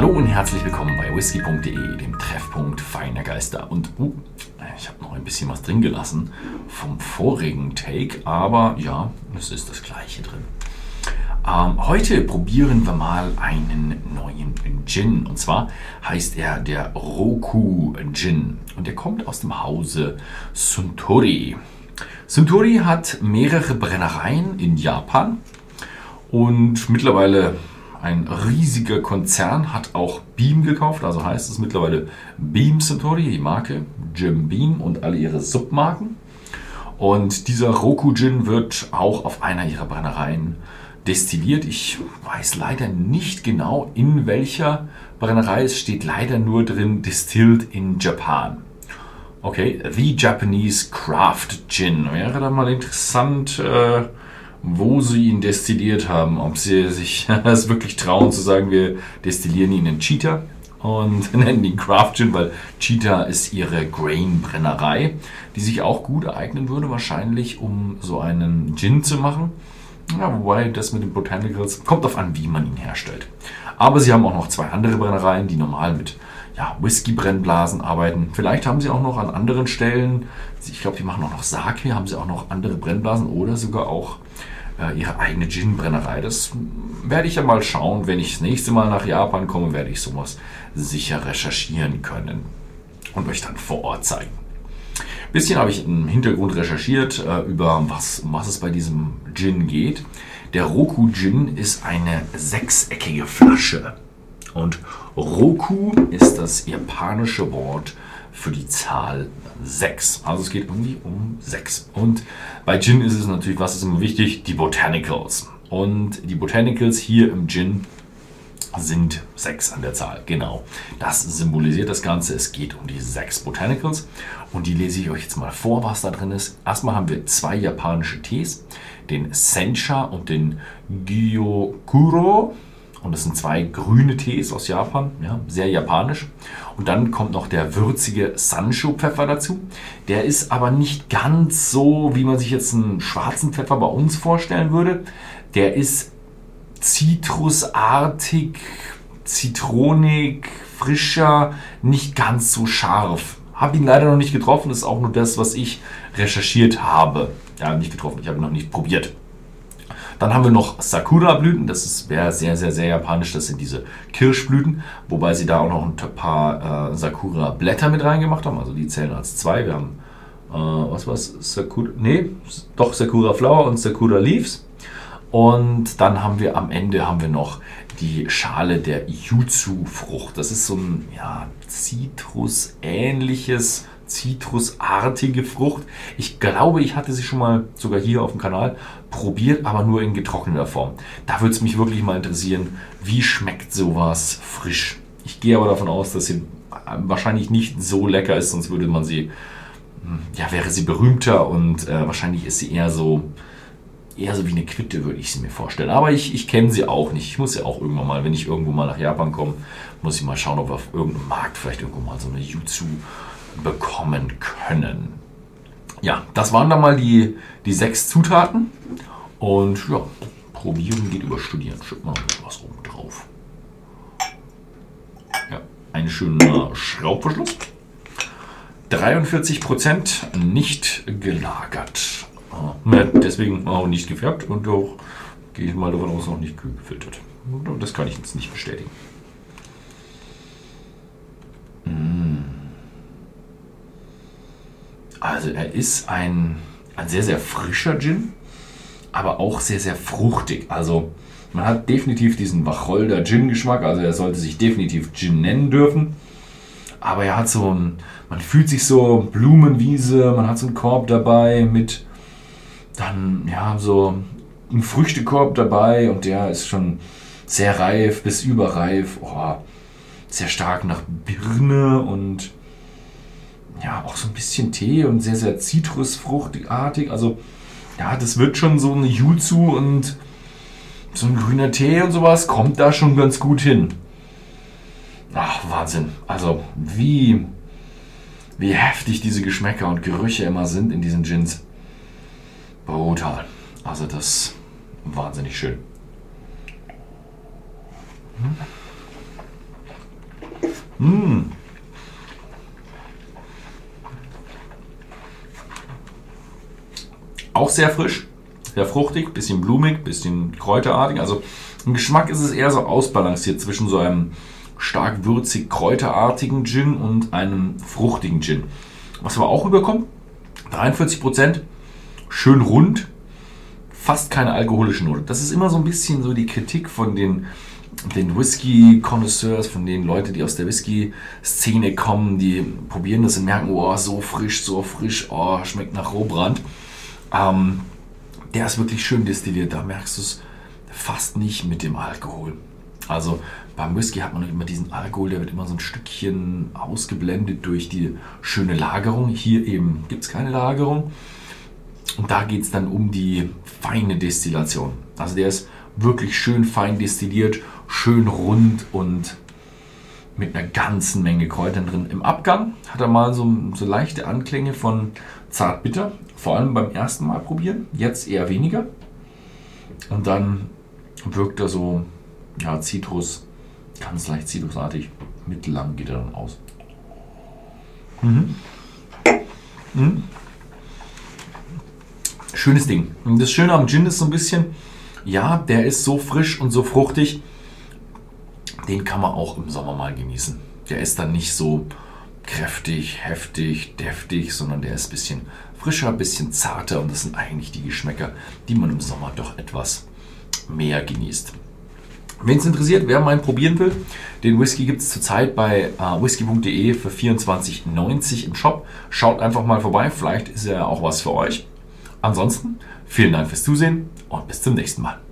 Hallo und herzlich willkommen bei whisky.de, dem Treffpunkt feiner Geister. Und uh, ich habe noch ein bisschen was drin gelassen vom vorigen Take, aber ja, es ist das gleiche drin. Ähm, heute probieren wir mal einen neuen Gin. Und zwar heißt er der Roku Gin. Und der kommt aus dem Hause Suntory. Suntory hat mehrere Brennereien in Japan und mittlerweile ein riesiger Konzern hat auch Beam gekauft, also heißt es mittlerweile Beam Suntory, die Marke, Jim Beam und alle ihre Submarken. Und dieser Roku Gin wird auch auf einer ihrer Brennereien destilliert. Ich weiß leider nicht genau, in welcher Brennerei. Es steht leider nur drin, distilled in Japan. Okay, The Japanese Craft Gin. Wäre dann mal interessant, äh, wo sie ihn destilliert haben. Ob sie sich es wirklich trauen zu sagen, wir destillieren ihn in Cheetah und nennen ihn Craft Gin, weil Cheetah ist ihre Grain-Brennerei, die sich auch gut eignen würde, wahrscheinlich, um so einen Gin zu machen. Ja, wobei das mit den Botanicals kommt auf an, wie man ihn herstellt. Aber sie haben auch noch zwei andere Brennereien, die normal mit ja, Whisky-Brennblasen arbeiten. Vielleicht haben sie auch noch an anderen Stellen, ich glaube, die machen auch noch Sake, haben sie auch noch andere Brennblasen oder sogar auch äh, ihre eigene Gin-Brennerei. Das werde ich ja mal schauen. Wenn ich das nächste Mal nach Japan komme, werde ich sowas sicher recherchieren können und euch dann vor Ort zeigen. Ein bisschen habe ich im Hintergrund recherchiert äh, über was, um was es bei diesem Gin geht. Der Roku Gin ist eine sechseckige Flasche. Und Roku ist das japanische Wort für die Zahl 6. Also es geht irgendwie um 6. Und bei Gin ist es natürlich, was ist immer wichtig? Die Botanicals. Und die Botanicals hier im Gin sind sechs an der Zahl. Genau. Das symbolisiert das Ganze. Es geht um die sechs Botanicals. Und die lese ich euch jetzt mal vor, was da drin ist. Erstmal haben wir zwei japanische Tees. Den Sencha und den Gyokuro. Und das sind zwei grüne Tees aus Japan, ja, sehr japanisch. Und dann kommt noch der würzige Sancho-Pfeffer dazu. Der ist aber nicht ganz so, wie man sich jetzt einen schwarzen Pfeffer bei uns vorstellen würde. Der ist zitrusartig, zitronig, frischer, nicht ganz so scharf. Habe ihn leider noch nicht getroffen, das ist auch nur das, was ich recherchiert habe. Ja, nicht getroffen, ich habe ihn noch nicht probiert. Dann haben wir noch Sakura-Blüten, das wäre sehr, sehr, sehr japanisch, das sind diese Kirschblüten, wobei sie da auch noch ein paar äh, Sakura-Blätter mit reingemacht haben, also die zählen als zwei. Wir haben, äh, was war's, Sakura, nee, doch Sakura Flower und Sakura Leaves. Und dann haben wir am Ende haben wir noch die Schale der Yuzu-Frucht. Das ist so ein ja, Zitrus-ähnliches, zitrusartige Frucht. Ich glaube, ich hatte sie schon mal sogar hier auf dem Kanal probiert, aber nur in getrockneter Form. Da würde es mich wirklich mal interessieren, wie schmeckt sowas frisch. Ich gehe aber davon aus, dass sie wahrscheinlich nicht so lecker ist, sonst würde man sie, hm, ja, wäre sie berühmter und äh, wahrscheinlich ist sie eher so eher so wie eine Quitte, würde ich sie mir vorstellen. Aber ich, ich kenne sie auch nicht. Ich muss ja auch irgendwann mal, wenn ich irgendwo mal nach Japan komme, muss ich mal schauen, ob auf irgendeinem Markt vielleicht irgendwo mal so eine Jutsu bekommen können. Ja, das waren dann mal die, die sechs Zutaten. Und ja, probieren geht über studieren. Schütt mal was oben drauf. Ja, ein schöner Schraubverschluss. 43% nicht gelagert. Ja, deswegen auch nicht gefärbt und auch, gehe ich mal davon aus, noch nicht gefiltert. Das kann ich jetzt nicht bestätigen. Also er ist ein, ein sehr, sehr frischer Gin, aber auch sehr, sehr fruchtig. Also man hat definitiv diesen Wacholder Gin-Geschmack, also er sollte sich definitiv Gin nennen dürfen. Aber er hat so ein, man fühlt sich so Blumenwiese, man hat so einen Korb dabei mit dann ja so ein Früchtekorb dabei und der ist schon sehr reif bis überreif. Oh, sehr stark nach Birne und ja, auch so ein bisschen Tee und sehr, sehr zitrusfruchtartig. Also, ja, das wird schon so eine Jutsu und so ein grüner Tee und sowas kommt da schon ganz gut hin. Ach, Wahnsinn. Also, wie, wie heftig diese Geschmäcker und Gerüche immer sind in diesen Gins brutal. Also das ist wahnsinnig schön. Mmh. Auch sehr frisch, sehr fruchtig, bisschen blumig, bisschen kräuterartig. Also im Geschmack ist es eher so ausbalanciert zwischen so einem stark würzig kräuterartigen Gin und einem fruchtigen Gin. Was aber auch überkommt, 43%, schön rund, fast keine alkoholische Note. Das ist immer so ein bisschen so die Kritik von den, den Whisky-Connoisseurs, von den Leuten, die aus der Whisky-Szene kommen, die probieren das und merken, oh, so frisch, so frisch, oh, schmeckt nach Rohbrand. Ähm, der ist wirklich schön destilliert, da merkst du es fast nicht mit dem Alkohol. Also beim Whisky hat man immer diesen Alkohol, der wird immer so ein Stückchen ausgeblendet durch die schöne Lagerung. Hier eben gibt es keine Lagerung. Und da geht es dann um die feine Destillation. Also der ist wirklich schön fein destilliert, schön rund und mit einer ganzen Menge Kräutern drin. Im Abgang hat er mal so, so leichte Anklänge von Zartbitter, vor allem beim ersten Mal probieren, jetzt eher weniger. Und dann wirkt er so, ja, Zitrus, ganz leicht zitrusartig, mittellang geht er dann aus. Mhm. Mhm schönes Ding. Und das Schöne am Gin ist so ein bisschen, ja, der ist so frisch und so fruchtig, den kann man auch im Sommer mal genießen. Der ist dann nicht so kräftig, heftig, deftig, sondern der ist ein bisschen frischer, ein bisschen zarter und das sind eigentlich die Geschmäcker, die man im Sommer doch etwas mehr genießt. Wenn es interessiert, wer meinen probieren will, den Whisky gibt es zurzeit bei äh, whisky.de für 24,90 im Shop. Schaut einfach mal vorbei, vielleicht ist er auch was für euch. Ansonsten vielen Dank fürs Zusehen und bis zum nächsten Mal.